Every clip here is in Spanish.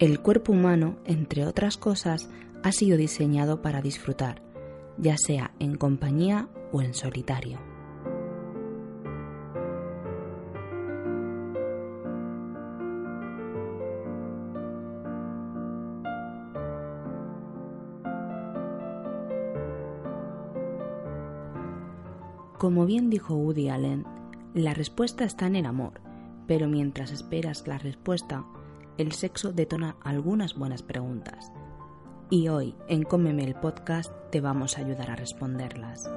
El cuerpo humano, entre otras cosas, ha sido diseñado para disfrutar, ya sea en compañía o en solitario. Como bien dijo Woody Allen, la respuesta está en el amor, pero mientras esperas la respuesta, el sexo detona algunas buenas preguntas. Y hoy, en Cómeme el podcast, te vamos a ayudar a responderlas.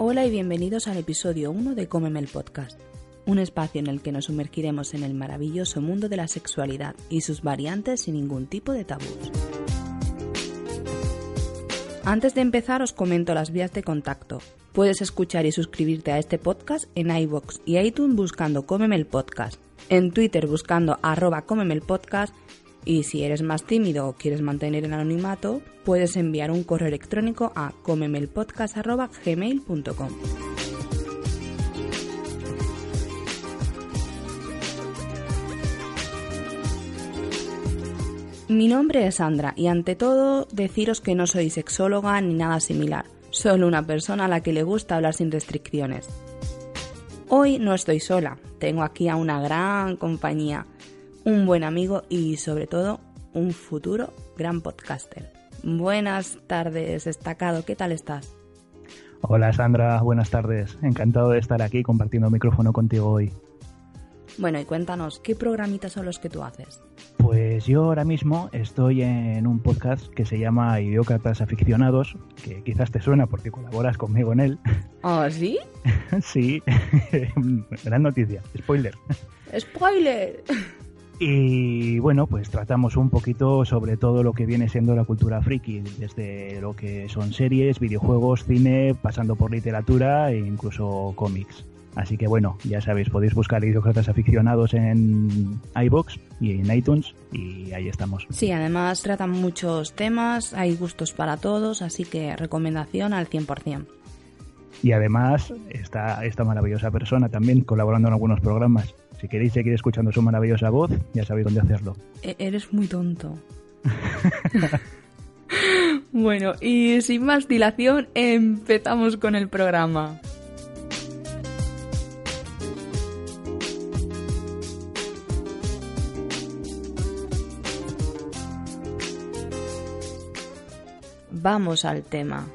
Hola y bienvenidos al episodio 1 de Cómeme el Podcast, un espacio en el que nos sumergiremos en el maravilloso mundo de la sexualidad y sus variantes sin ningún tipo de tabús. Antes de empezar os comento las vías de contacto. Puedes escuchar y suscribirte a este podcast en iVoox y iTunes buscando Cómeme el Podcast, en Twitter buscando arroba Cómeme el Podcast y si eres más tímido o quieres mantener el anonimato, puedes enviar un correo electrónico a comemelpodcast.gmail.com. Mi nombre es Sandra y ante todo deciros que no soy sexóloga ni nada similar, solo una persona a la que le gusta hablar sin restricciones. Hoy no estoy sola, tengo aquí a una gran compañía un buen amigo y sobre todo un futuro gran podcaster. Buenas tardes, destacado, ¿qué tal estás? Hola Sandra, buenas tardes. Encantado de estar aquí compartiendo micrófono contigo hoy. Bueno, y cuéntanos, ¿qué programitas son los que tú haces? Pues yo ahora mismo estoy en un podcast que se llama Idiócratas Aficionados, que quizás te suena porque colaboras conmigo en él. ¿Oh, sí? sí, gran noticia. Spoiler. ¡Spoiler! Y bueno, pues tratamos un poquito sobre todo lo que viene siendo la cultura friki, desde lo que son series, videojuegos, cine, pasando por literatura e incluso cómics. Así que bueno, ya sabéis, podéis buscar idiócratas aficionados en iBox y en iTunes y ahí estamos. Sí, además tratan muchos temas, hay gustos para todos, así que recomendación al 100%. Y además está esta maravillosa persona también colaborando en algunos programas. Si queréis seguir escuchando su maravillosa voz, ya sabéis dónde hacerlo. E-, eres muy tonto. bueno, y sin más dilación, empezamos con el programa. Vamos al tema.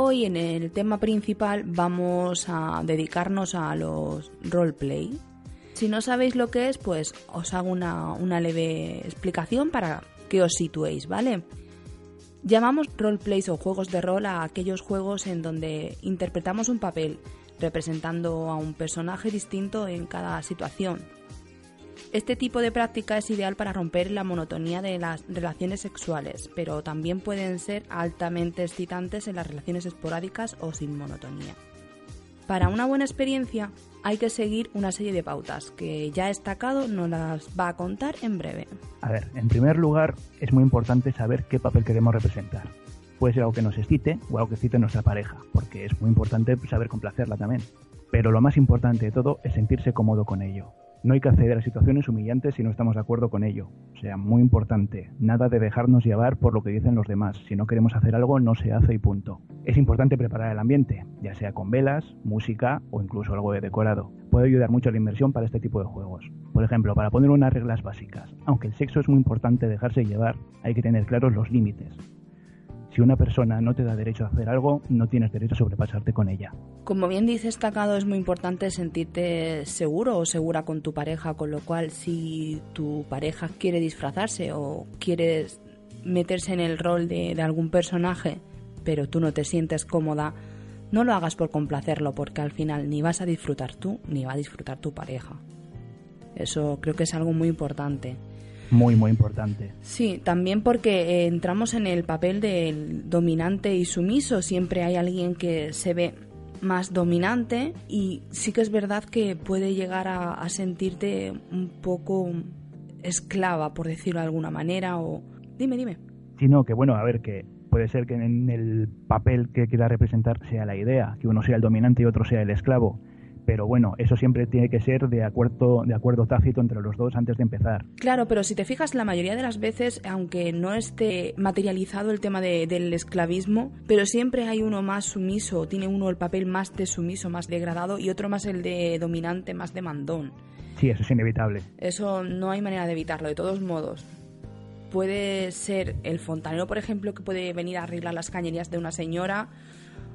Hoy en el tema principal vamos a dedicarnos a los roleplay. Si no sabéis lo que es, pues os hago una, una leve explicación para que os situéis, ¿vale? Llamamos roleplays o juegos de rol a aquellos juegos en donde interpretamos un papel, representando a un personaje distinto en cada situación. Este tipo de práctica es ideal para romper la monotonía de las relaciones sexuales, pero también pueden ser altamente excitantes en las relaciones esporádicas o sin monotonía. Para una buena experiencia hay que seguir una serie de pautas que ya destacado nos las va a contar en breve. A ver, en primer lugar es muy importante saber qué papel queremos representar. Puede ser algo que nos excite o algo que excite nuestra pareja, porque es muy importante saber complacerla también. Pero lo más importante de todo es sentirse cómodo con ello. No hay que acceder a situaciones humillantes si no estamos de acuerdo con ello. O sea, muy importante, nada de dejarnos llevar por lo que dicen los demás. Si no queremos hacer algo, no se hace y punto. Es importante preparar el ambiente, ya sea con velas, música o incluso algo de decorado. Puede ayudar mucho a la inversión para este tipo de juegos. Por ejemplo, para poner unas reglas básicas. Aunque el sexo es muy importante dejarse llevar, hay que tener claros los límites. Si una persona no te da derecho a hacer algo, no tienes derecho a sobrepasarte con ella. Como bien dice destacado, es muy importante sentirte seguro o segura con tu pareja, con lo cual si tu pareja quiere disfrazarse o quiere meterse en el rol de algún personaje, pero tú no te sientes cómoda, no lo hagas por complacerlo, porque al final ni vas a disfrutar tú ni va a disfrutar tu pareja. Eso creo que es algo muy importante. Muy, muy importante. Sí, también porque eh, entramos en el papel del dominante y sumiso. Siempre hay alguien que se ve más dominante y sí que es verdad que puede llegar a, sentirte un poco esclava, por decirlo de alguna manera, o... Dime, dime. Sí, no, que bueno, a ver, que puede ser que en el papel que quiera representar sea la idea, que uno sea el dominante y otro sea el esclavo pero bueno, eso siempre tiene que ser de acuerdo, de acuerdo tácito entre los dos antes de empezar. Claro, pero si te fijas, la mayoría de las veces, aunque no esté materializado el tema del esclavismo, pero siempre hay uno más sumiso, tiene uno el papel más de sumiso, más degradado, y otro más el de dominante, más de mandón. Sí, eso es inevitable. Eso no hay manera de evitarlo, de todos modos. Puede ser el fontanero, por ejemplo, que puede venir a arreglar las cañerías de una señora,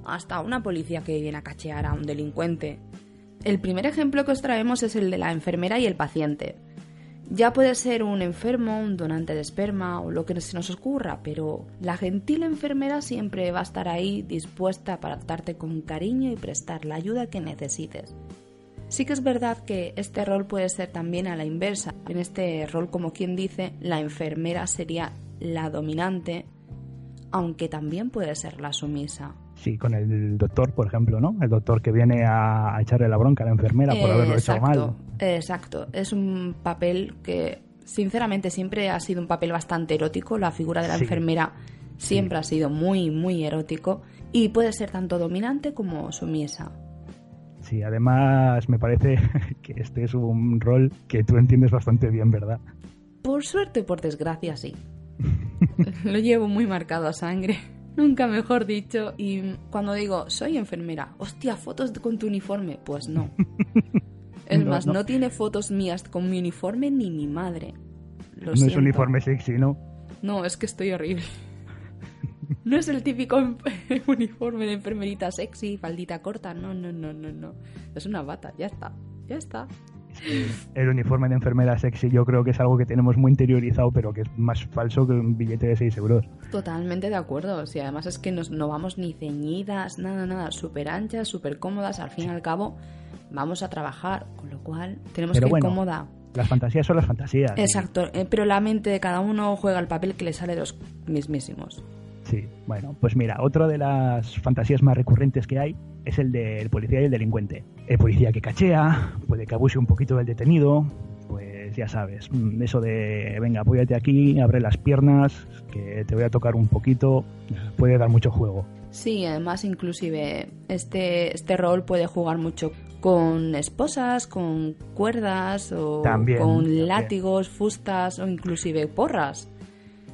hasta una policía que viene a cachear a un delincuente. El primer ejemplo que os traemos es el de la enfermera y el paciente. Ya puede ser un enfermo, un donante de esperma o lo que se nos ocurra, pero la gentil enfermera siempre va a estar ahí dispuesta para tratarte con cariño y prestar la ayuda que necesites. Sí que es verdad que este rol puede ser también a la inversa. En este rol, como quien dice, la enfermera sería la dominante, aunque también puede ser la sumisa. Sí, con el doctor, por ejemplo, ¿no? El doctor que viene a, echarle la bronca a la enfermera por haberlo hecho mal. Exacto, es un papel que sinceramente siempre ha sido un papel bastante erótico. La figura de la enfermera siempre ha sido muy, muy erótico y puede ser tanto dominante como sumisa. Sí, además me parece que este es un rol que tú entiendes bastante bien, ¿verdad? Por suerte o por desgracia, sí. Lo llevo muy marcado a sangre. Nunca mejor dicho. Y cuando digo, soy enfermera, hostia, fotos con tu uniforme. Pues no. Es más, no. tiene fotos mías con mi uniforme ni mi madre. no es uniforme sexy, ¿no? No, es que estoy horrible. No es el típico uniforme de enfermerita sexy, faldita corta. No, no, no, no, no. Es una bata, ya está. Ya está el uniforme de enfermera sexy yo creo que es algo que tenemos muy interiorizado, pero que es más falso que un billete de 6 euros. Totalmente de acuerdo. Si además es que no vamos ni ceñidas, nada, nada, súper anchas, súper cómodas. Al fin y al cabo, vamos a trabajar, con lo cual tenemos que ir cómoda. Las fantasías son las fantasías. Exacto, eh, pero la mente de cada uno juega el papel que le sale de los mismísimos. Sí, bueno, pues mira, otra de las fantasías más recurrentes que hay es el del policía y el delincuente. El policía que cachea, puede que abuse un poquito del detenido, pues ya sabes, mm, eso de, venga, apóyate aquí, abre las piernas, que te voy a tocar un poquito, puede dar mucho juego. Sí, además inclusive este, este rol puede jugar mucho con esposas, con cuerdas o con látigos, fustas o inclusive porras.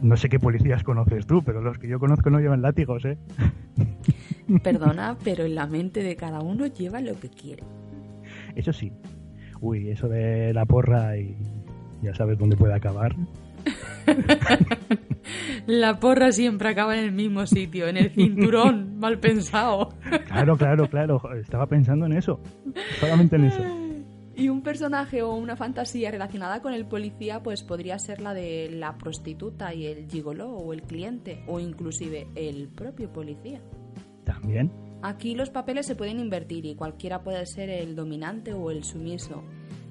No sé qué policías conoces tú, pero los que yo conozco no llevan látigos, ¿eh? Perdona, pero en la mente de cada uno lleva lo que quiere. Eso sí. Uy, eso de la porra y ya sabes dónde puede acabar. la porra siempre acaba en el mismo sitio, en el cinturón, mal pensado. claro, claro, claro. Estaba pensando en eso. Solamente en eso. Y un personaje o una fantasía relacionada con el policía pues podría ser la de la prostituta y el gigoló o el cliente o inclusive el propio policía. También. Aquí los papeles se pueden invertir y cualquiera puede ser el dominante o el sumiso.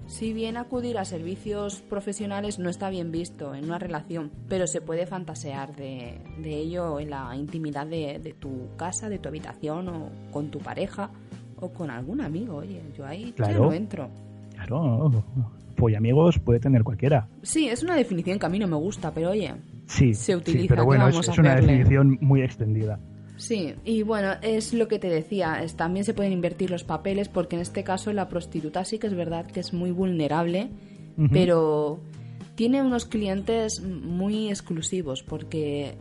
Si bien acudir a servicios profesionales no está bien visto en una relación, pero se puede fantasear de, ello en la intimidad de, tu casa, de tu habitación o con tu pareja o con algún amigo. Oye, yo ahí claro. ya no entro. Claro, pues amigos puede tener cualquiera. Sí, es una definición que a mí no me gusta, pero oye, sí, se utiliza. Sí, pero bueno, es, una definición muy extendida. Sí, y bueno, es lo que te decía, también se pueden invertir los papeles porque en este caso la prostituta sí que es verdad que es muy vulnerable, pero tiene unos clientes muy exclusivos porque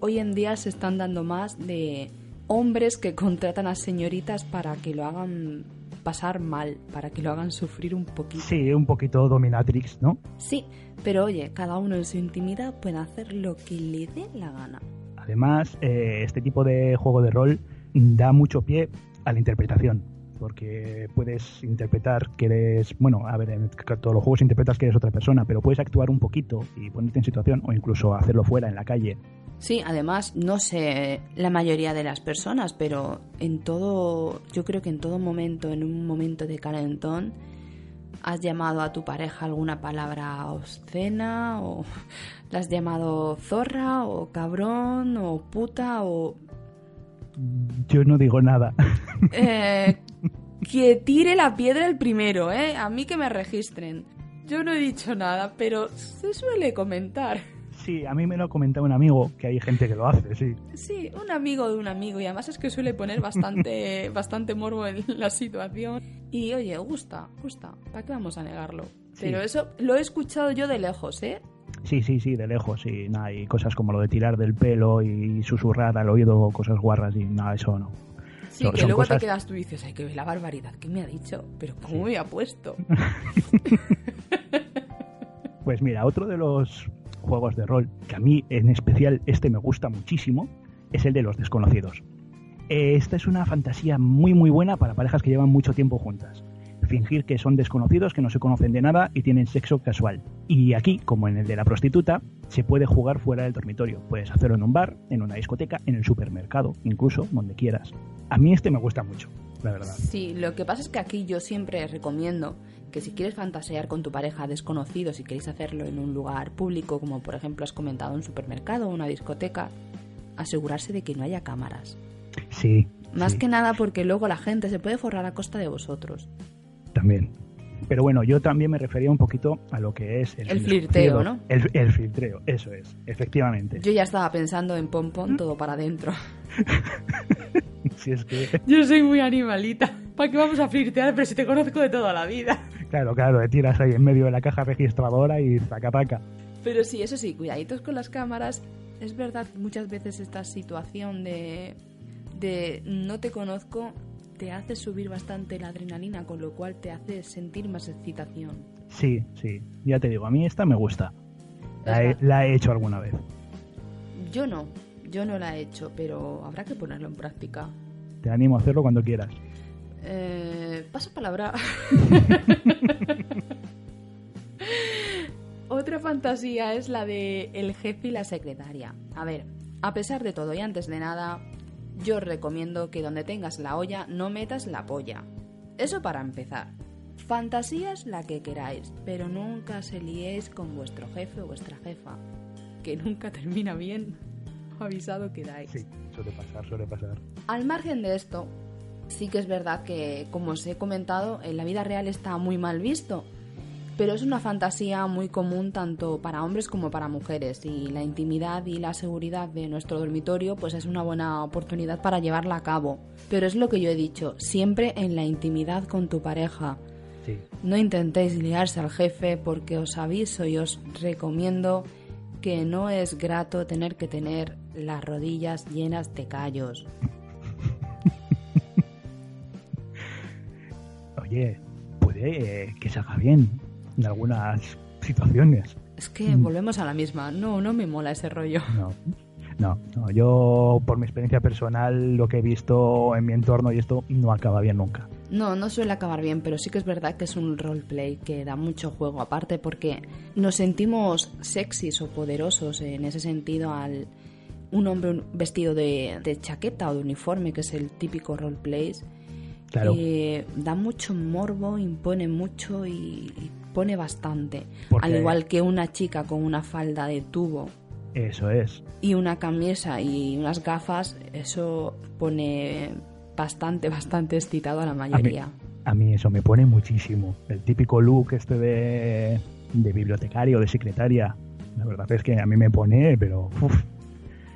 hoy en día se están dando más de hombres que contratan a señoritas para que lo hagan pasar mal, para que lo hagan sufrir un poquito. Sí, un poquito dominatrix, ¿no? Sí, pero oye, cada uno en su intimidad puede hacer lo que le dé la gana. Además, eh, este tipo de juego de rol da mucho pie a la interpretación, porque puedes interpretar que eres, bueno, a ver, en todos los juegos interpretas que eres otra persona, pero puedes actuar un poquito y ponerte en situación o incluso hacerlo fuera, en la calle. Sí, además, no sé la mayoría de las personas, pero en todo, yo creo que en todo momento, en un momento de calentón, ¿Has llamado a tu pareja alguna palabra obscena? ¿O la has llamado zorra? ¿O cabrón? ¿O puta? ¿O Yo no digo nada. Eh, que tire la piedra el primero, ¿eh? A mí que me registren. Yo no he dicho nada, pero se suele comentar. Sí, a mí me lo ha comentado un amigo, que hay gente que lo hace, sí. Sí, un amigo de un amigo y además es que suele poner bastante, bastante morbo en la situación. Y oye, gusta, gusta, ¿para qué vamos a negarlo? Pero eso lo he escuchado yo de lejos, ¿eh? Sí, sí, sí, de lejos, sí. Nada, y cosas como lo de tirar del pelo y susurrar al oído cosas guarras y nada, eso no. Sí, que luego te quedas tú y dices, ay, que la barbaridad, ¿qué me ha dicho? Pero ¿cómo me ha puesto? pues mira, otro de los juegos de rol, que a mí en especial este me gusta muchísimo, es el de los desconocidos. Esta es una fantasía muy muy buena para parejas que llevan mucho tiempo juntas. Fingir que son desconocidos, que no se conocen de nada y tienen sexo casual. Y aquí, como en el de la prostituta, se puede jugar fuera del dormitorio. Puedes hacerlo en un bar, en una discoteca, en el supermercado, incluso donde quieras. A mí este me gusta mucho, la verdad. Sí, lo que pasa es que aquí yo siempre recomiendo que si quieres fantasear con tu pareja desconocido, si queréis hacerlo en un lugar público, como por ejemplo has comentado un supermercado o una discoteca, asegurarse de que no haya cámaras. Sí. Más sí. que nada porque luego la gente se puede forrar a costa de vosotros. También. Pero bueno, yo también me refería un poquito a lo que es El flirteo, ¿no? El, el filtreo, eso es, efectivamente. Yo ya estaba pensando en pom pom todo para adentro. Si es que, Yo soy muy animalita. ¿Para qué vamos a flirtear? Pero si te conozco de toda la vida. claro, claro, te tiras ahí en medio de la caja registradora y zaca paca. Pero sí, eso sí, cuidaditos con las cámaras. Es verdad que muchas veces esta situación de, de no te conozco te hace subir bastante la adrenalina, con lo cual te hace sentir más excitación. Sí, sí, ya te digo, a mí esta me gusta. La he, la he hecho alguna vez. Yo no, yo no la he hecho, pero habrá que ponerlo en práctica. Te animo a hacerlo cuando quieras. Eh, paso palabra. Otra fantasía es la de el jefe y la secretaria. A ver, a pesar de todo y antes de nada, yo os recomiendo que donde tengas la olla no metas la polla. Eso para empezar. Fantasías la que queráis, pero nunca se liéis con vuestro jefe o vuestra jefa, que nunca termina bien. Avisado quedáis. Sí, suele pasar, suele pasar. Al margen de esto, sí que es verdad que, como os he comentado, en la vida real está muy mal visto, pero es una fantasía muy común tanto para hombres como para mujeres y la intimidad y la seguridad de nuestro dormitorio pues es una buena oportunidad para llevarla a cabo. Pero es lo que yo he dicho, siempre en la intimidad con tu pareja. Sí. No intentéis liarse al jefe porque os aviso y os recomiendo que no es grato tener que tener las rodillas llenas de callos. Oye, puede eh, que se haga bien en algunas situaciones. Es que Mm. volvemos a la misma. No, no me mola ese rollo. No, no, no. Yo, por mi experiencia personal, lo que he visto en mi entorno y esto no acaba bien nunca. No, no suele acabar bien, pero sí que es verdad que es un roleplay que da mucho juego aparte porque nos sentimos sexys o poderosos en ese sentido al un hombre vestido de, de chaqueta o de uniforme, que es el típico roleplay. Claro. Eh, da mucho morbo, impone mucho y, y pone bastante. Porque- Al igual que una chica con una falda de tubo Eso es. y una camisa y unas gafas, eso pone bastante, bastante excitado a la A mí, mayoría. a mí eso me pone muchísimo. El típico look este de, de bibliotecario, de secretaria. La verdad es que a mí me pone, pero... uf.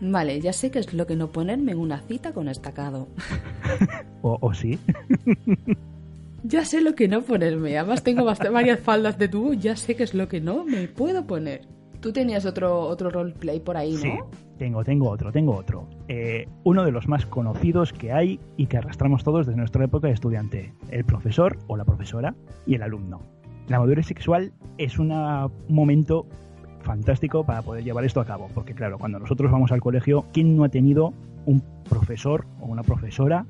Vale, ya sé que es lo que no ponerme en una cita con estacado. O, o sí. Ya sé lo que no ponerme. Además tengo varias faldas de tubo, ya sé que es lo que no me puedo poner. Tú tenías otro, otro roleplay por ahí, ¿no? Sí, tengo, tengo otro, tengo otro. Eh, uno de los más conocidos que hay y que arrastramos todos desde nuestra época de estudiante. El profesor o la profesora y el alumno. La madurez sexual es una- un momento fantástico para poder llevar esto a cabo. Porque claro, cuando nosotros vamos al colegio, ¿quién no ha tenido un profesor o una profesora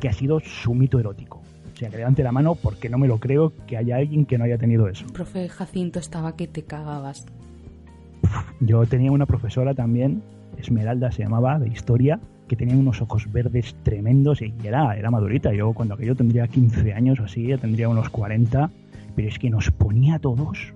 que ha sido su mito erótico? O sea, que levante la mano porque no me lo creo que haya alguien que no haya tenido eso. Profe Jacinto estaba que te cagabas. Yo tenía una profesora también, Esmeralda se llamaba, de historia, que tenía unos ojos verdes tremendos y era, era madurita. Yo cuando aquello tendría 15 años o así, tendría unos 40, pero es que nos ponía a todos,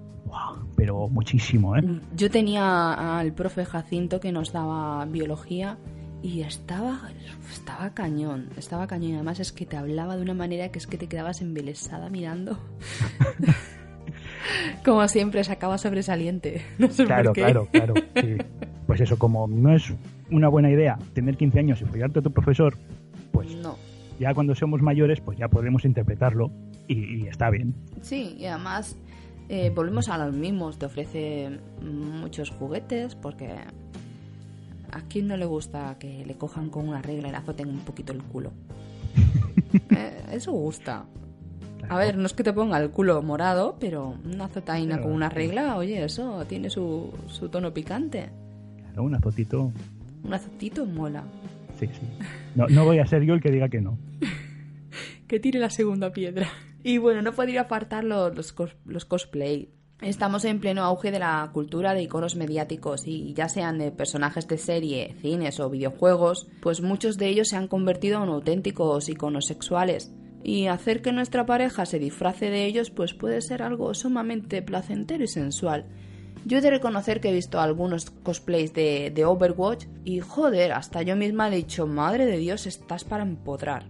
pero muchísimo, ¿eh? Yo tenía al profe Jacinto que nos daba biología y estaba, estaba cañón, estaba cañón. Además es que te hablaba de una manera que es que te quedabas embelesada mirando. como siempre, sacaba sobresaliente. No sé claro, por qué. claro, claro, Pues eso, como no es una buena idea tener 15 años y follarte a tu profesor, pues no. ya cuando somos mayores, pues ya podemos interpretarlo y, está bien. Sí, y además eh, volvemos a los mismos. Te ofrece muchos juguetes porque ¿A quién no le gusta que le cojan con una regla y le azoten un poquito el culo? Eh, eso gusta. A ver, no es que te ponga el culo morado, pero una azotaina con una regla, oye, eso tiene su, su tono picante. Claro, un azotito. Un azotito mola. Sí, sí. No, no voy a ser yo el que diga que no. que tire la segunda piedra. Y bueno, no podría apartar los, los, los cosplay. Estamos en pleno auge de la cultura de iconos mediáticos y ya sean de personajes de serie, cines o videojuegos, pues muchos de ellos se han convertido en auténticos iconos sexuales. Y hacer que nuestra pareja se disfrace de ellos pues puede ser algo sumamente placentero y sensual. Yo he de reconocer que he visto algunos cosplays de, de Overwatch y joder, hasta yo misma he dicho, madre de Dios, estás para empotrar.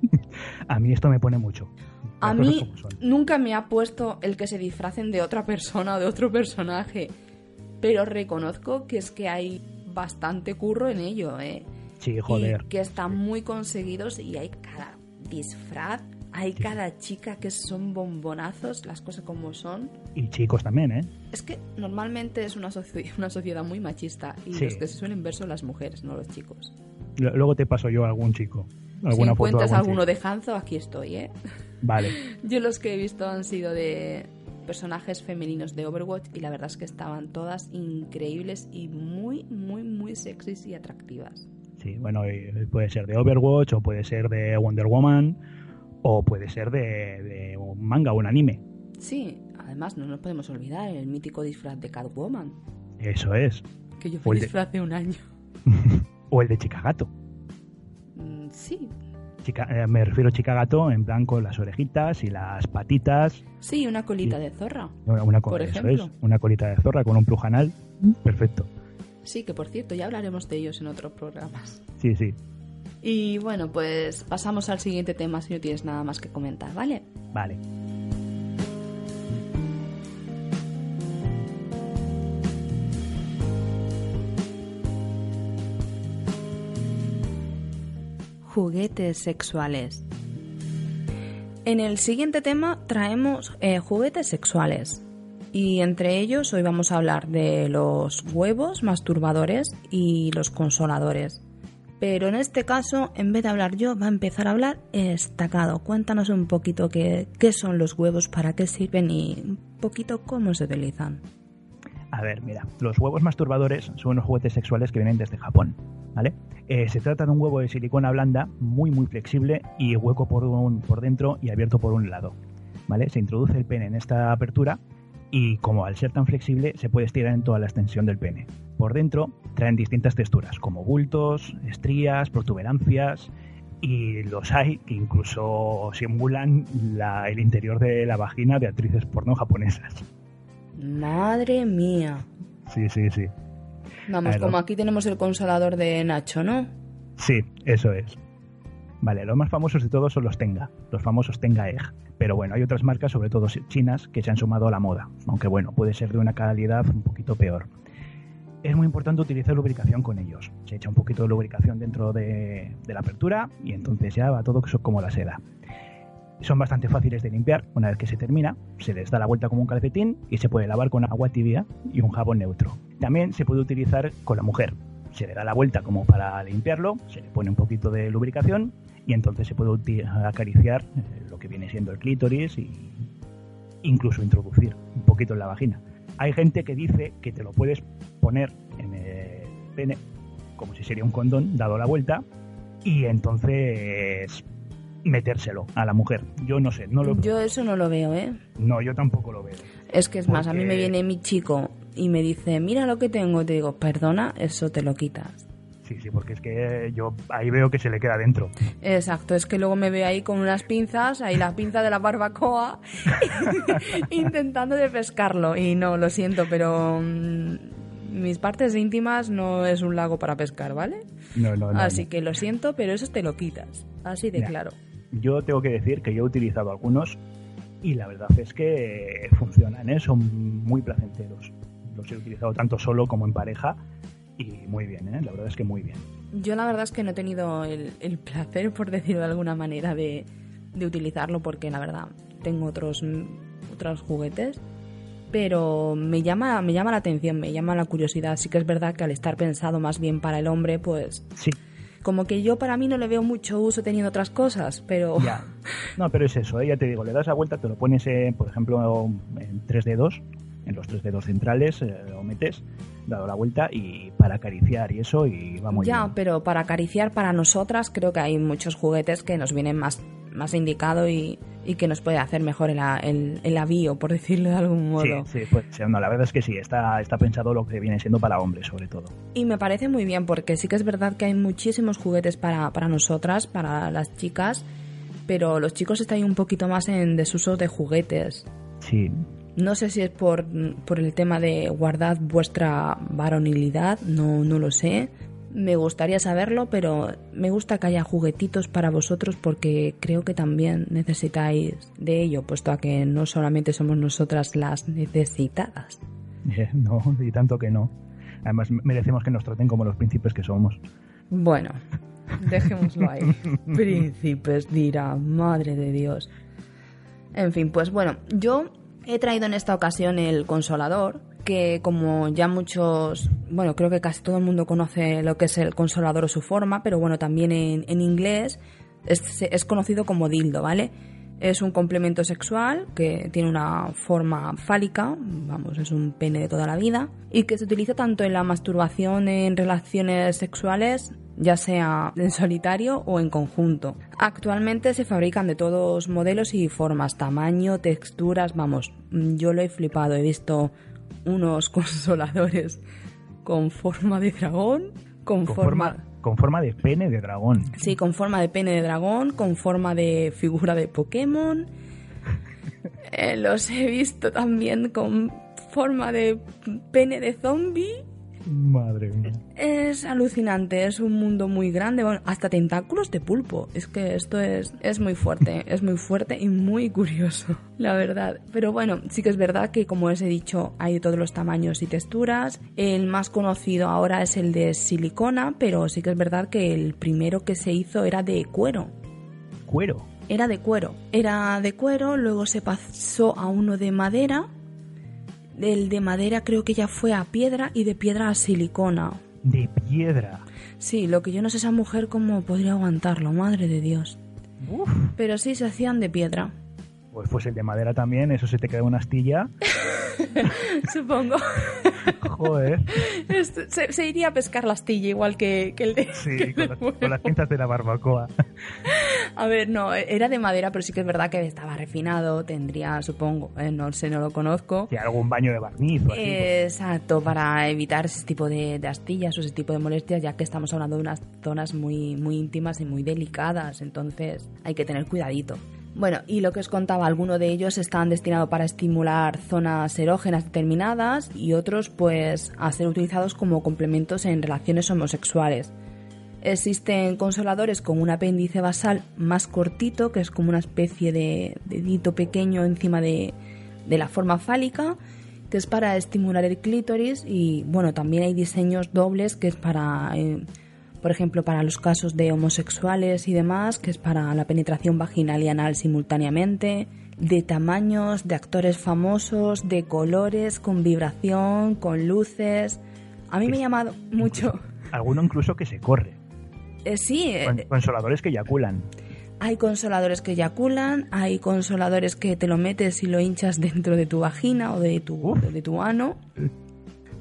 A mí esto me pone mucho. A mí nunca me ha puesto el que se disfracen de otra persona o de otro personaje, pero reconozco que es que hay bastante curro en ello, ¿eh? Sí, joder. que están muy conseguidos y hay cada disfraz, hay cada chica que son bombonazos, las cosas como son. Y chicos también, ¿eh? Es que normalmente es una, una sociedad muy machista y los que se suelen ver son las mujeres, no los chicos. Luego te paso yo a algún chico. Alguna si encuentras alguno de Hanzo, aquí estoy, ¿eh? Vale. Yo los que he visto han sido de personajes femeninos de Overwatch y la verdad es que estaban todas increíbles y muy, muy, muy sexys y atractivas. Sí, bueno, puede ser de Overwatch o puede ser de Wonder Woman o puede ser de, un manga o un anime. Sí, además no nos podemos olvidar el mítico disfraz de Catwoman. Eso es. Que yo fui disfraz de un año. o el de Chica Gato. Mm, sí, eh, me refiero a chica gato en blanco las orejitas y las patitas. Sí, una colita de zorra. Una, por ejemplo. una colita de zorra con un plujanal. Perfecto. Sí, que por cierto, ya hablaremos de ellos en otros programas. Sí, sí. Y bueno, pues pasamos al siguiente tema si no tienes nada más que comentar, ¿vale? Vale. Juguetes sexuales. En el siguiente tema traemos eh, juguetes sexuales. Y entre ellos hoy vamos a hablar de los huevos masturbadores y los consoladores. Pero en este caso, en vez de hablar yo, va a empezar a hablar Estacado. Cuéntanos un poquito qué, qué son los huevos, para qué sirven y un poquito cómo se utilizan. A ver, mira, los huevos masturbadores son unos juguetes sexuales que vienen desde Japón, ¿vale? Eh, se trata de un huevo de silicona blanda, muy muy flexible y hueco por, un, por dentro y abierto por un lado, ¿vale? Se introduce el pene en esta apertura y como al ser tan flexible se puede estirar en toda la extensión del pene. Por dentro traen distintas texturas, como bultos, estrías, protuberancias y los hay que incluso simulan el interior de la vagina de actrices porno japonesas. Madre mía. Sí, sí, sí. Vamos, como aquí tenemos el consolador de Nacho, ¿no? Sí, eso es. Vale, los más famosos de todos son los Tenga, los famosos Tenga Egg. Pero bueno, hay otras marcas, sobre todo chinas, que se han sumado a la moda, aunque bueno, puede ser de una calidad un poquito peor. Es muy importante utilizar lubricación con ellos. Se echa un poquito de lubricación dentro de, de la apertura y entonces ya va todo como la seda. Son bastante fáciles de limpiar. Una vez que se termina, se les da la vuelta como un calcetín y se puede lavar con agua tibia y un jabón neutro. También se puede utilizar con la mujer. Se le da la vuelta como para limpiarlo, se le pone un poquito de lubricación y entonces se puede acariciar eh, lo que viene siendo el clítoris e incluso introducir un poquito en la vagina. Hay gente que dice que te lo puedes poner en el pene como si sería un condón dado la vuelta y entonces metérselo a la mujer. Yo no sé, no lo Yo eso no lo veo, ¿eh? No, yo tampoco lo veo. Es que es más, a mí me viene mi chico y me dice, mira lo que tengo, te digo, perdona, eso te lo quitas. Sí, sí, porque es que yo ahí veo que se le queda dentro. Exacto, es que luego me veo ahí con unas pinzas, ahí las pinzas de la barbacoa, intentando de pescarlo. Y no, lo siento, pero mm, mis partes íntimas no es un lago para pescar, ¿vale? No, no, no. Así no. que lo siento, pero eso te lo quitas. Así de Ya. claro. Yo tengo que decir que yo he utilizado algunos y la verdad es que funcionan, ¿eh? son muy placenteros. Los he utilizado tanto solo como en pareja y muy bien, ¿eh? la verdad es que muy bien. Yo la verdad es que no he tenido el, el placer, por decirlo de alguna manera, de, de utilizarlo porque la verdad tengo otros, otros juguetes. Pero me llama, me llama la atención, me llama la curiosidad. Sí que es verdad que al estar pensado más bien para el hombre, pues Sí, como que yo para mí no le veo mucho uso teniendo otras cosas, pero ya. No, pero es eso, ¿eh? ya te digo, le das la vuelta, te lo pones, eh, por ejemplo, en tres dedos, en los tres dedos centrales, eh, lo metes, dado la vuelta y para acariciar y eso, y va muy ya, bien. pero para acariciar para nosotras creo que hay muchos juguetes que nos vienen más, más indicado y, y que nos puede hacer mejor el, el, el avío, por decirlo de algún modo. Sí, sí, pues no, la verdad es que sí, está, está pensado lo que viene siendo para hombres, sobre todo. Y me parece muy bien porque sí que es verdad que hay muchísimos juguetes para, para nosotras, para las chicas, pero los chicos están ahí un poquito más en desuso de juguetes. Sí, No sé si es por, por el tema de guardad vuestra varonilidad, no, no lo sé. Me gustaría saberlo, pero me gusta que haya juguetitos para vosotros porque creo que también necesitáis de ello, puesto a que no solamente somos nosotras las necesitadas. Eh, no, y tanto que no. Además, merecemos que nos traten como los príncipes que somos. Bueno, dejémoslo ahí. Príncipes, dirá, madre de Dios. En fin, pues bueno, yo he traído en esta ocasión el consolador, que como ya muchos, bueno, creo que casi todo el mundo conoce lo que es el consolador o su forma, pero bueno, también en, en inglés es, es conocido como dildo, ¿vale? Es un complemento sexual que tiene una forma fálica, vamos, es un pene de toda la vida, y que se utiliza tanto en la masturbación en relaciones sexuales, ya sea en solitario o en conjunto. Actualmente se fabrican de todos modelos y formas, tamaño, texturas, vamos, yo lo he flipado, he visto unos consoladores con forma de dragón, con, Con forma... forma, con forma de pene de dragón. Sí, con forma de pene de dragón, con forma de figura de Pokémon. Eh, los he visto también con forma de pene de zombie. Madre mía. Es alucinante, es un mundo muy grande, bueno, hasta tentáculos de pulpo. Es que esto es, es muy fuerte, es muy fuerte y muy curioso, la verdad. Pero bueno, sí que es verdad que como os he dicho, hay de todos los tamaños y texturas. El más conocido ahora es el de silicona, pero sí que es verdad que el primero que se hizo era de cuero. Cuero. Era de cuero. Era de cuero, luego se pasó a uno de madera. El de madera creo que ya fue a piedra y de piedra a silicona. De piedra. Sí, lo que yo no sé esa mujer cómo podría aguantarlo, madre de Dios. Uf. Pero sí se hacían de piedra, Pues, pues el de madera también, eso se te queda una astilla. supongo. Joder. Se, se iría a pescar la astilla igual que, que el de... que Sí, el con de las, con las pinzas de la barbacoa. A ver, no, era de madera, pero sí que es verdad que estaba refinado, tendría, supongo, eh, no sé, no lo conozco. Si algún baño de barniz o así. pues, Exacto, para evitar ese tipo de, de astillas o ese tipo de molestias, ya que estamos hablando de unas zonas muy, muy íntimas y muy delicadas, entonces hay que tener cuidadito. Bueno, y lo que os contaba, algunos de ellos están destinados para estimular zonas erógenas determinadas y otros pues a ser utilizados como complementos en relaciones homosexuales. Existen consoladores con un apéndice basal más cortito, que es como una especie de dedito pequeño encima de, la forma fálica, que es para estimular el clítoris y bueno, también hay diseños dobles que es para, eh, por ejemplo, para los casos de homosexuales y demás, que es para la penetración vaginal y anal simultáneamente, de tamaños, de actores famosos, de colores, con vibración, con luces. A mí me ha llamado mucho. Alguno incluso que se corre. Eh, sí, eh, Con- Consoladores que eyaculan. hay consoladores que eyaculan, hay consoladores que te lo metes y lo hinchas dentro de tu vagina o de tu, Uf. de tu ano.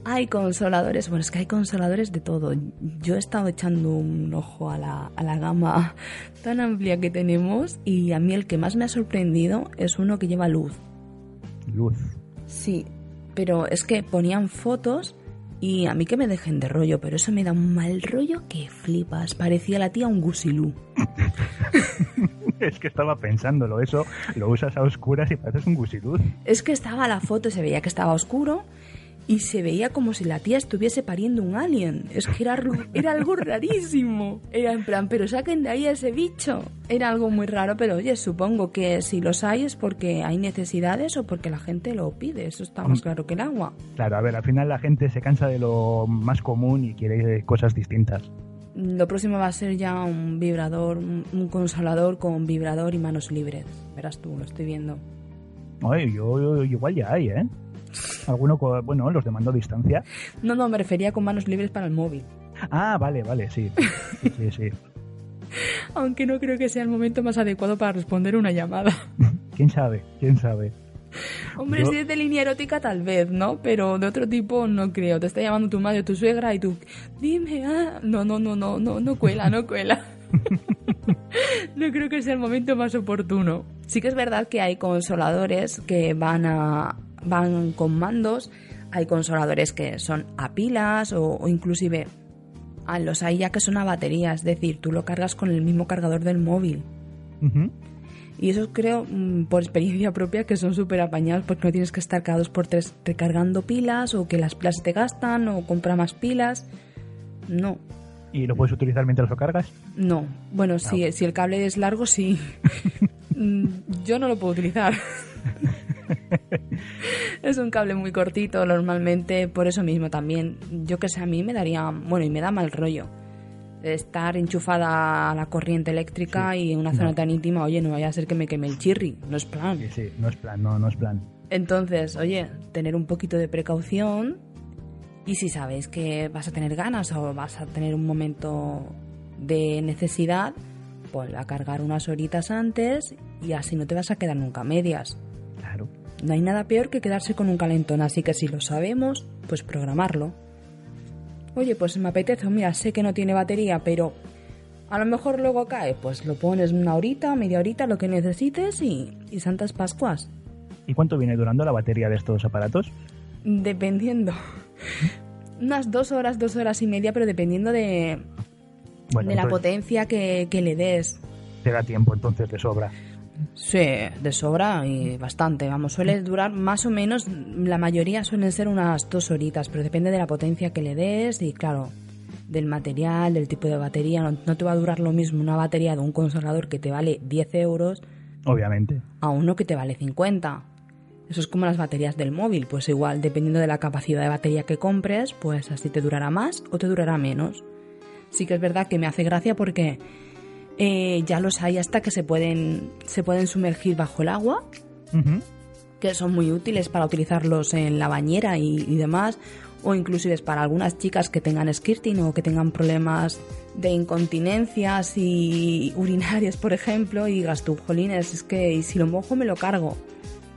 Hay consoladores, bueno, es que hay consoladores de todo. Yo he estado echando un ojo a la, a la gama tan amplia que tenemos y a mí el que más me ha sorprendido es uno que lleva luz. Luz. Sí, pero es que ponían fotos Y a mí que me dejen de rollo, pero eso me da un mal rollo que flipas. Parecía la tía un gusilú. es que estaba pensándolo, eso lo usas a oscuras y pareces un gusilú. Es que estaba la foto, se veía que estaba oscuro y se veía como si la tía estuviese pariendo un alien. Es que era, era algo rarísimo. Era en plan, pero saquen de ahí a ese bicho. Era algo muy raro, pero oye, supongo que si los hay es porque hay necesidades o porque la gente lo pide. Eso está más claro que el agua. Claro, a ver, al final la gente se cansa de lo más común y quiere cosas distintas. Lo próximo va a ser ya un vibrador, un consolador con vibrador y manos libres. Verás tú, lo estoy viendo. Ay, yo igual ya hay, ¿eh? Alguno, bueno, los de mando a distancia. No, no, me refería con manos libres para el móvil. Ah, vale, vale, sí. Sí, sí. Aunque no creo que sea el momento más adecuado para responder una llamada. ¿Quién sabe? ¿Quién sabe? Hombre, si es de línea erótica tal vez, ¿no? Pero de otro tipo no creo. Te está llamando tu madre, tu suegra y tú, dime, ah, no, no, no, no, no, no cuela, no cuela. no creo que sea el momento más oportuno. Sí que es verdad que hay consoladores que van a, van con mandos, hay consoladores que son a pilas o, inclusive a los hay ya que son a batería, es decir, tú lo cargas con el mismo cargador del móvil. Y eso creo, mm, por experiencia propia, que son súper apañados porque no tienes que estar cada dos por tres recargando pilas o que las pilas te gastan o compra más pilas. No. ¿Y lo puedes utilizar mientras lo cargas? No. Bueno, si, si el cable es largo, sí. Mm, yo no lo puedo utilizar. es un cable muy cortito normalmente, por eso mismo también. Yo que sé, a mí me daría, bueno, y me da mal rollo estar enchufada a la corriente eléctrica y en una zona tan íntima, oye, no vaya a ser que me queme el chirri, no es plan. Sí, sí, no es plan, no, no es plan. Entonces, oye, tener un poquito de precaución y si sabes que vas a tener ganas o vas a tener un momento de necesidad, pues a cargar unas horitas antes y así no te vas a quedar nunca medias. No hay nada peor que quedarse con un calentón, así que si lo sabemos, pues programarlo. Oye, pues me apetece, mira, sé que no tiene batería, pero a lo mejor luego cae, pues lo pones una horita, media horita, lo que necesites y, y Santas Pascuas. ¿Y cuánto viene durando la batería de estos aparatos? Dependiendo. Unas dos horas, dos horas y media, pero dependiendo de, de la potencia que, que le des. Te da tiempo entonces de sobra. Sí, de sobra y bastante. Vamos, suele durar más o menos, la mayoría suelen ser unas dos horitas, pero depende de la potencia que le des y claro, del material, del tipo de batería. No, te va a durar lo mismo una batería de un consolador que te vale 10 euros. Obviamente. A uno que te vale 50. Eso es como las baterías del móvil, pues igual, dependiendo de la capacidad de batería que compres, pues así te durará más o te durará menos. Sí que es verdad que me hace gracia porque eh, ya los hay hasta que se pueden, se pueden sumergir bajo el agua, que son muy útiles para utilizarlos en la bañera y, demás, o inclusive para algunas chicas que tengan skirting o que tengan problemas de incontinencias y urinarias, por ejemplo, y digas tú, jolines, es que si lo mojo me lo cargo.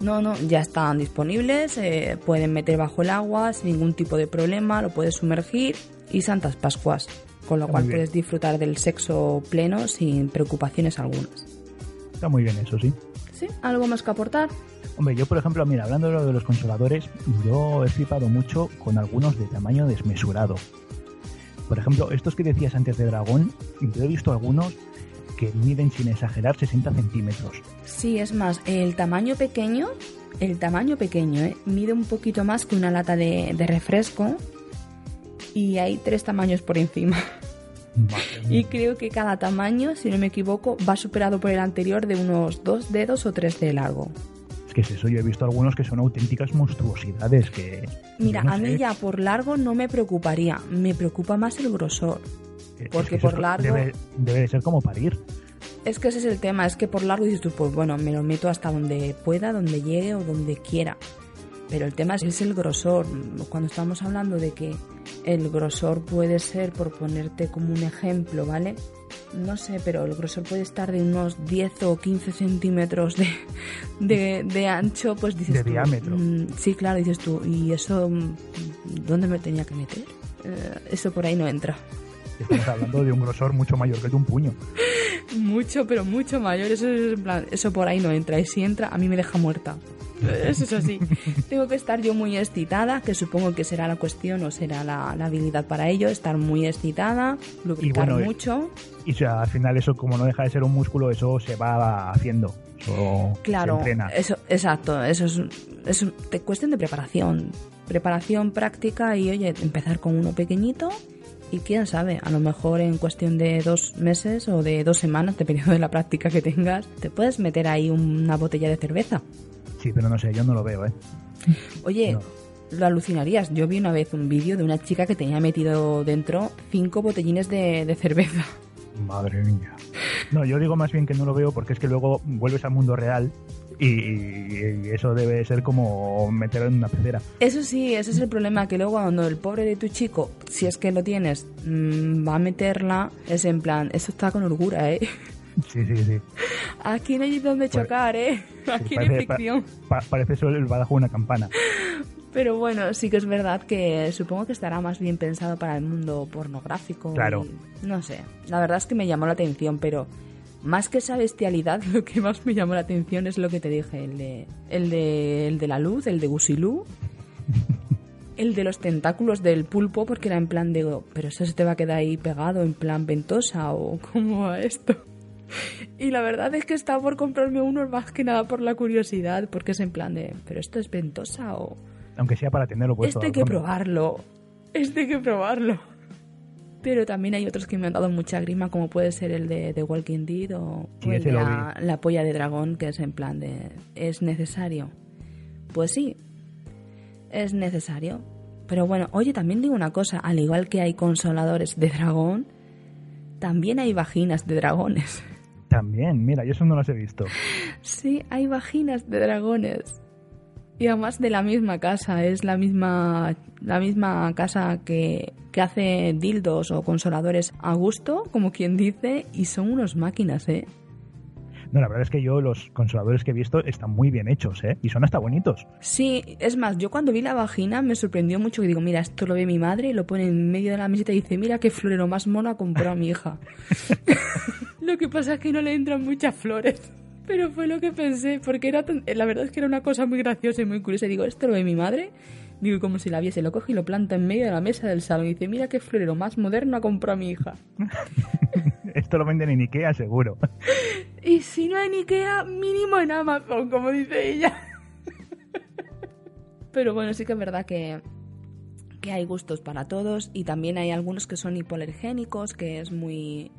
No, no, ya están disponibles, eh, pueden meter bajo el agua sin ningún tipo de problema, lo puedes sumergir y Santas Pascuas con lo cual puedes disfrutar del sexo pleno sin preocupaciones algunas. Está muy bien eso, sí. ¿Sí? ¿Algo más que aportar? Hombre, yo por ejemplo, mira, hablando de lo de los consoladores, yo he flipado mucho con algunos de tamaño desmesurado. Por ejemplo, estos que decías antes de dragón, yo he visto algunos que miden sin exagerar 60 centímetros. Sí, es más, el tamaño pequeño, el tamaño pequeño, ¿eh? mide un poquito más que una lata de, de refresco y hay tres tamaños por encima. Y creo que cada tamaño, si no me equivoco, va superado por el anterior de unos dos dedos o tres de largo. Es que es eso, yo he visto algunos que son auténticas monstruosidades que... Mira, a mí ya por largo no me preocuparía, me preocupa más el grosor. Porque por largo... Debe, debe de ser como parir. Es que ese es el tema, es que por largo dices tú, pues bueno, me lo meto hasta donde pueda, donde llegue o donde quiera. Pero el tema es el grosor. Cuando estamos hablando de que el grosor puede ser, por ponerte como un ejemplo, ¿vale? No sé, pero el grosor puede estar de unos 10 o 15 centímetros de, de, ancho, pues dices de diámetro. Mm, sí, claro, dices tú, ¿y eso mm, dónde me tenía que meter? Eh, eso por ahí no entra. Estamos hablando de un grosor mucho mayor que de un puño. mucho, pero mucho mayor. Eso, es en plan, eso por ahí no entra. Y si entra, a mí me deja muerta. Eso es así. Tengo que estar yo muy excitada, que supongo que será la cuestión o será la, habilidad para ello, estar muy excitada, lubricar mucho. Y, sea, al final eso, como no deja de ser un músculo, eso se va haciendo. claro, eso, exacto. Eso es, es cuestión de preparación. Preparación práctica y, oye, empezar con uno pequeñito y quién sabe, a lo mejor en cuestión de dos meses o de dos semanas, dependiendo de la práctica que tengas, te puedes meter ahí una botella de cerveza. Sí, pero no sé, yo no lo veo, ¿eh? Oye, lo alucinarías. Yo vi una vez un vídeo de una chica que tenía metido dentro cinco botellines de, cerveza. Madre mía. No, yo digo más bien que no lo veo porque es que luego vuelves al mundo real y, eso debe ser como meterlo en una pecera. Eso sí, ese es el problema, que luego cuando el pobre de tu chico, si es que lo tienes, mm, va a meterla, es en plan, eso está con orgura, ¿eh? Sí, sí, sí. Aquí no hay donde pues, chocar, ¿eh? Aquí no hay ficción. parece eso el badajo de una campana. Pero bueno, sí que es verdad que supongo que estará más bien pensado para el mundo pornográfico. Claro. no sé, la verdad es que me llamó la atención, pero más que esa bestialidad, lo que más me llamó la atención es lo que te dije, el de, el de, el de la luz, el de Gusilú, el de los tentáculos del pulpo, porque era en plan de, pero eso se te va a quedar ahí pegado en plan ventosa o cómo va esto. Y la verdad es que estaba por comprarme uno más que nada por la curiosidad, porque es en plan de, pero esto es ventosa o... Aunque sea para tenerlo puesto. Este hay que probarlo. Este hay que probarlo. Pero también hay otros que me han dado mucha grima, como puede ser el de The Walking Dead o, la, la, polla de dragón, que es en plan de, ¿es necesario? Pues sí, es necesario. Pero bueno, oye, también digo una cosa, al igual que hay consoladores de dragón, también hay vaginas de dragones. También, mira, yo eso no las he visto. Sí, hay vaginas de dragones. Y además de la misma casa, es la misma, la misma casa que, que hace dildos o consoladores a gusto, como quien dice, y son unos máquinas, ¿eh? No, la verdad es que yo los consoladores que he visto están muy bien hechos, ¿eh? Y son hasta bonitos. Sí, es más, yo cuando vi la vagina me sorprendió mucho que digo, mira, esto lo ve mi madre y lo pone en medio de la mesita y dice, mira qué florero más mono ha comprado mi hija. lo que pasa es que no le entran muchas flores. Pero fue lo que pensé, porque era la verdad es que era una cosa muy graciosa y muy curiosa. Digo, esto lo ve mi madre. Digo, como si la viese, lo coge y lo planta en medio de la mesa del salón y dice, mira qué florero más moderno ha comprado mi hija. esto lo venden en Ikea, seguro. y si no en Ikea, mínimo en Amazon, como dice ella. Pero bueno, sí que es verdad que, que hay gustos para todos y también hay algunos que son hipoalergénicos, que es muy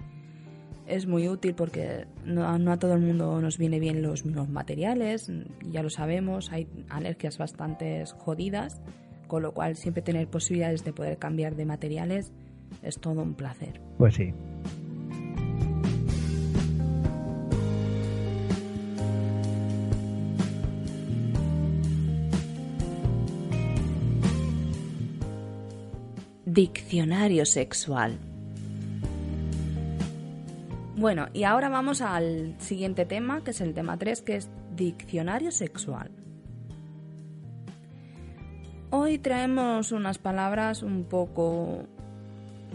es muy útil porque no, a todo el mundo nos viene bien los, los materiales, ya lo sabemos, hay alergias bastante jodidas, con lo cual siempre tener posibilidades de poder cambiar de materiales es todo un placer. Pues sí. Diccionario sexual. Bueno, y ahora vamos al siguiente tema, que es el tema 3, que es diccionario sexual. Hoy traemos unas palabras un poco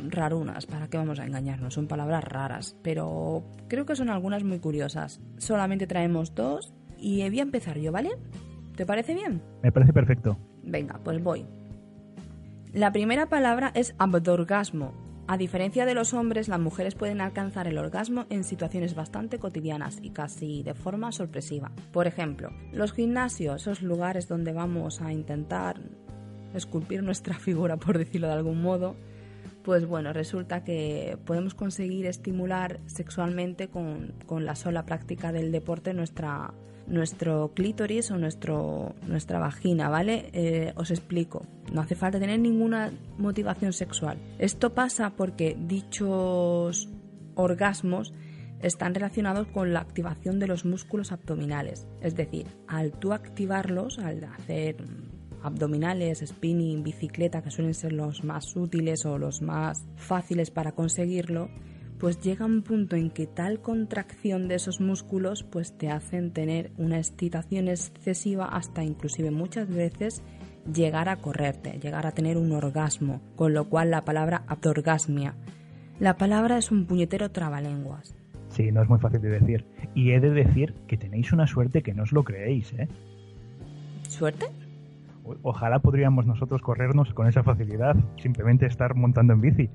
rarunas, para qué vamos a engañarnos, son palabras raras, pero creo que son algunas muy curiosas. Solamente traemos dos y voy a empezar yo, ¿vale? ¿Te parece bien? Me parece perfecto. Venga, pues voy. La primera palabra es abdorgasmo, a diferencia de los hombres, las mujeres pueden alcanzar el orgasmo en situaciones bastante cotidianas y casi de forma sorpresiva. Por ejemplo, los gimnasios, esos lugares donde vamos a intentar esculpir nuestra figura, por decirlo de algún modo, pues bueno, resulta que podemos conseguir estimular sexualmente con, con la sola práctica del deporte nuestra, nuestro clítoris o nuestro, nuestra vagina, ¿vale? Eh, os explico. No hace falta tener ninguna motivación sexual. Esto pasa porque dichos orgasmos están relacionados con la activación de los músculos abdominales. Es decir, al tú activarlos, al hacer abdominales, spinning, bicicleta, que suelen ser los más útiles o los más fáciles para conseguirlo, pues llega un punto en que tal contracción de esos músculos pues te hacen tener una excitación excesiva hasta inclusive muchas veces llegar a correrte, llegar a tener un orgasmo, con lo cual la palabra abdorgasmia. La palabra es un puñetero trabalenguas. Sí, no es muy fácil de decir. Y he de decir que tenéis una suerte que no os lo creéis, ¿eh? ¿Suerte? Ojalá podríamos nosotros corrernos con esa facilidad, simplemente estar montando en bici.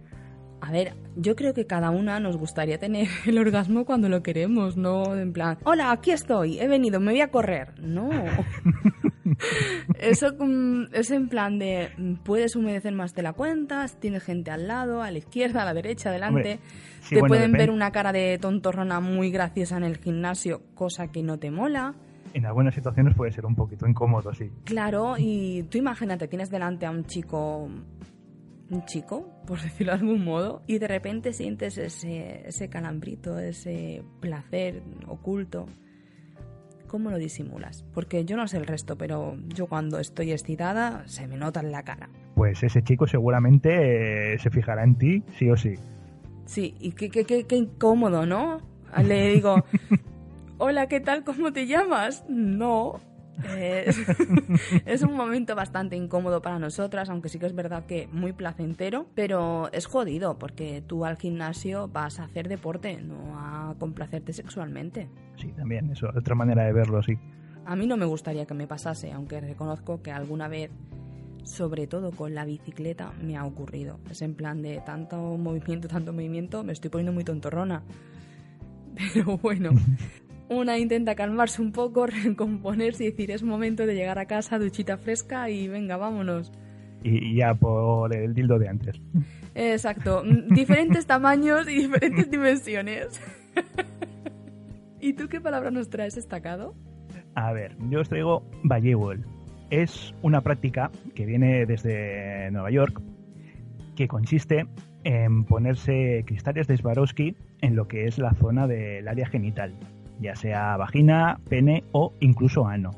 A ver, yo creo que cada una nos gustaría tener el orgasmo cuando lo queremos, no en plan, hola, aquí estoy, he venido, me voy a correr. No. Eso mm, es en plan de, mm, puedes humedecer más de la cuenta, tienes gente al lado, a la izquierda, a la derecha, adelante. te pueden ver una cara de tontorrona muy graciosa en el gimnasio, cosa que no te mola. En algunas situaciones puede ser un poquito incómodo, sí. Claro, y tú imagínate, tienes delante a un chico un chico, por decirlo de algún modo, y de repente sientes ese, ese calambrito, ese placer oculto. ¿Cómo lo disimulas? Porque yo no sé el resto, pero yo cuando estoy excitada se me nota en la cara. Pues ese chico seguramente eh, se fijará en ti, sí o sí. Sí, y qué, qué, qué, qué incómodo, ¿no? Le digo, hola, ¿qué tal? ¿Cómo te llamas? No, es, un momento bastante incómodo para nosotras, aunque sí que es verdad que muy placentero, pero es jodido porque tú al gimnasio vas a hacer deporte, no a complacerte sexualmente. Sí, también, eso, otra manera de verlo, sí. A mí no me gustaría que me pasase, aunque reconozco que alguna vez sobre todo con la bicicleta, me ha ocurrido. Es en plan de tanto movimiento, tanto movimiento, me estoy poniendo muy tontorrona. Pero bueno, una intenta calmarse un poco, recomponerse y decir es momento de llegar a casa, duchita fresca y venga, vámonos. Y, ya por el dildo de antes. Exacto, mm, diferentes tamaños y diferentes dimensiones. ¿Y tú qué palabra nos traes destacado? A ver, yo os traigo Vallewell. Es una práctica que viene desde Nueva York que consiste en ponerse cristales de Swarovski en lo que es la zona del área genital ya sea vagina, pene o incluso ano.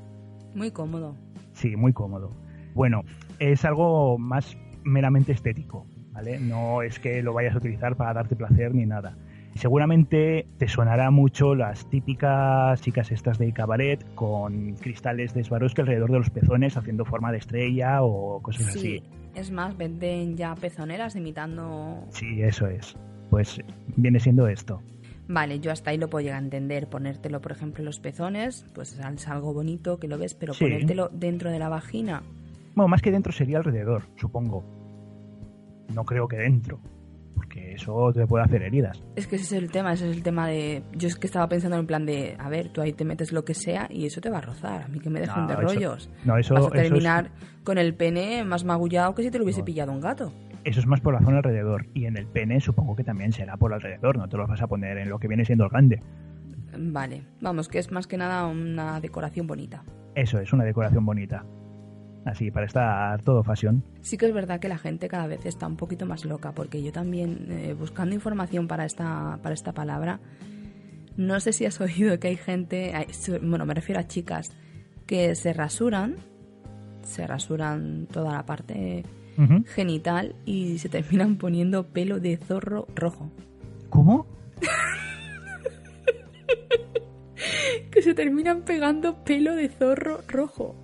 Muy cómodo. Sí, muy cómodo. Bueno, es algo más meramente estético, ¿vale? No es que lo vayas a utilizar para darte placer ni nada. Seguramente te sonará mucho las típicas chicas estas de cabaret con cristales de Swarovski alrededor de los pezones haciendo forma de estrella o cosas sí, así. Es más, venden ya pezoneras imitando... Sí, eso es. Pues viene siendo esto. Vale, yo hasta ahí lo puedo llegar a entender. Ponértelo, por ejemplo, en los pezones, pues es algo bonito que lo ves, pero ponértelo dentro de la vagina. Bueno, más que dentro sería alrededor, supongo. No creo que dentro, porque eso te puede hacer heridas. Es que ese es el tema, ese es el tema de... Yo es que estaba pensando en plan de, a ver, tú ahí te metes lo que sea y eso te va a rozar. A mí que me dejen de rollos. No, eso... Vas a terminar con el pene más magullado que si te lo hubiese pillado un gato. Eso es más por la zona alrededor. Y en el pene supongo que también será por alrededor, no te lo vas a poner en lo que viene siendo el grande. Vale, vamos, que es más que nada una decoración bonita. Eso es, una decoración bonita. Así, para estar todo fashion. Sí que es verdad que la gente cada vez está un poquito más loca, porque yo también, eh, buscando información para esta, para esta palabra, no sé si has oído que hay gente, bueno, me refiero a chicas, que se rasuran, se rasuran toda la parte genital y se terminan poniendo pelo de zorro rojo. ¿Cómo? que se terminan pegando pelo de zorro rojo.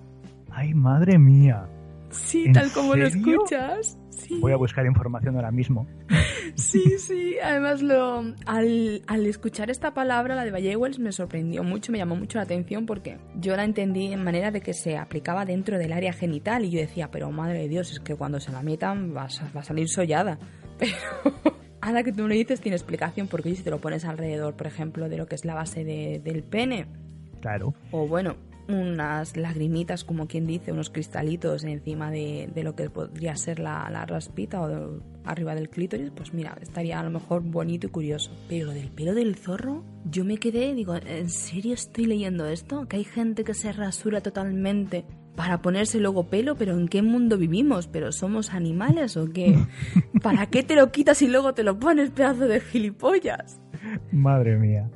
¡Ay, madre mía! Sí, tal como lo escuchas. Voy a buscar información ahora mismo. Sí, sí. Además, lo, al, al escuchar esta palabra, la de Vallewells, me sorprendió mucho, me llamó mucho la atención porque yo la entendí en manera de que se aplicaba dentro del área genital y yo decía, pero madre de Dios, es que cuando se la metan va a, va a salir sollada. Pero ahora que tú me lo dices tiene explicación porque si te lo pones alrededor, por ejemplo, de lo que es la base de, del pene. Claro. O bueno, unas lagrimitas, como quien dice, unos cristalitos encima de, lo que podría ser la, la raspita o arriba del clítoris, pues mira, estaría a lo mejor bonito y curioso. Pero del pelo del zorro, yo me quedé, digo, ¿en serio estoy leyendo esto? Que hay gente que se rasura totalmente para ponerse luego pelo, pero ¿en qué mundo vivimos? ¿Pero somos animales o qué? ¿Para qué te lo quitas y luego te lo pones, pedazo de gilipollas? Madre mía.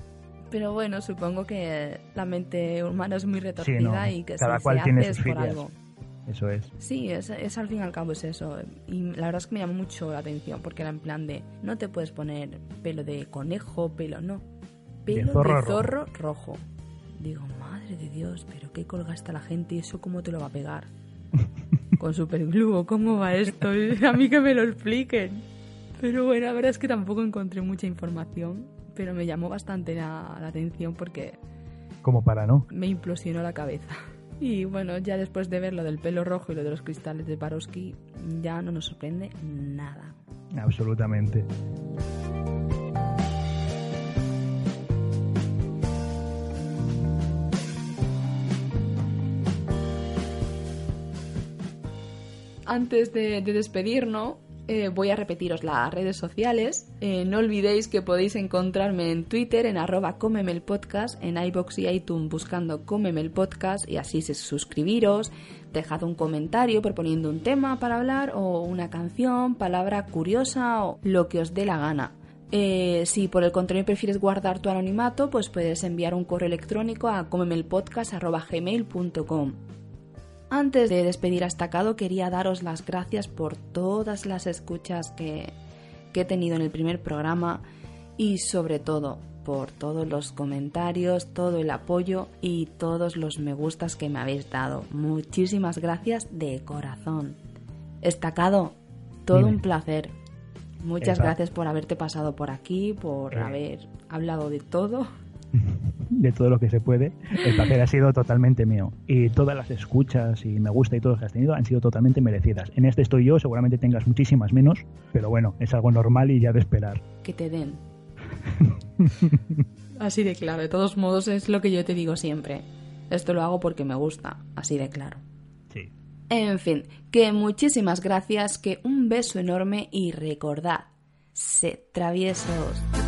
Pero bueno, supongo que la mente humana es muy retorcida y que cada si cual se tiene hace sus es por algo. Eso es. Sí, es, es al fin y al cabo es eso. Y la verdad es que me llamó mucho la atención porque era en plan de no te puedes poner pelo de conejo, pelo no. Pelo de zorro zorro, rojo. rojo. Digo, madre de Dios, pero qué colga está la gente y eso cómo te lo va a pegar. Con superglue, ¿cómo va esto? A mí que me lo expliquen. Pero bueno, la verdad es que tampoco encontré mucha información, pero me llamó bastante la, la atención porque... Como para no. Me implosionó la cabeza. Y bueno, ya después de ver lo del pelo rojo y lo de los cristales de Barowski, ya no nos sorprende nada. Absolutamente. Antes de, despedirnos, eh, voy a repetiros las redes sociales. Eh, no olvidéis que podéis encontrarme en Twitter en arroba comemelpodcast, en iBox y iTunes buscando comemelpodcast y así suscribiros, dejad un comentario proponiendo un tema para hablar o una canción, palabra curiosa o lo que os dé la gana. Eh, si por el contrario prefieres guardar tu anonimato, pues puedes enviar un correo electrónico a comemelpodcast.gmail.com. Antes de despedir a Estacado quería daros las gracias por todas las escuchas que, he tenido en el primer programa y sobre todo por todos los comentarios, todo el apoyo y todos los me gustas que me habéis dado. Muchísimas gracias de corazón. Estacado, todo un placer. Muchas gracias por haberte pasado por aquí, por eh. haber hablado de todo de todo lo que se puede. El placer ha sido totalmente mío. Y todas las escuchas y me gusta y todo lo que has tenido han sido totalmente merecidas. En este estoy yo, seguramente tengas muchísimas menos, pero bueno, es algo normal y ya de esperar. Que te den. así de claro. De todos modos, es lo que yo te digo siempre. Esto lo hago porque me gusta, así de claro. Sí. En fin, que muchísimas gracias, que un beso enorme y recordad, sed traviesos.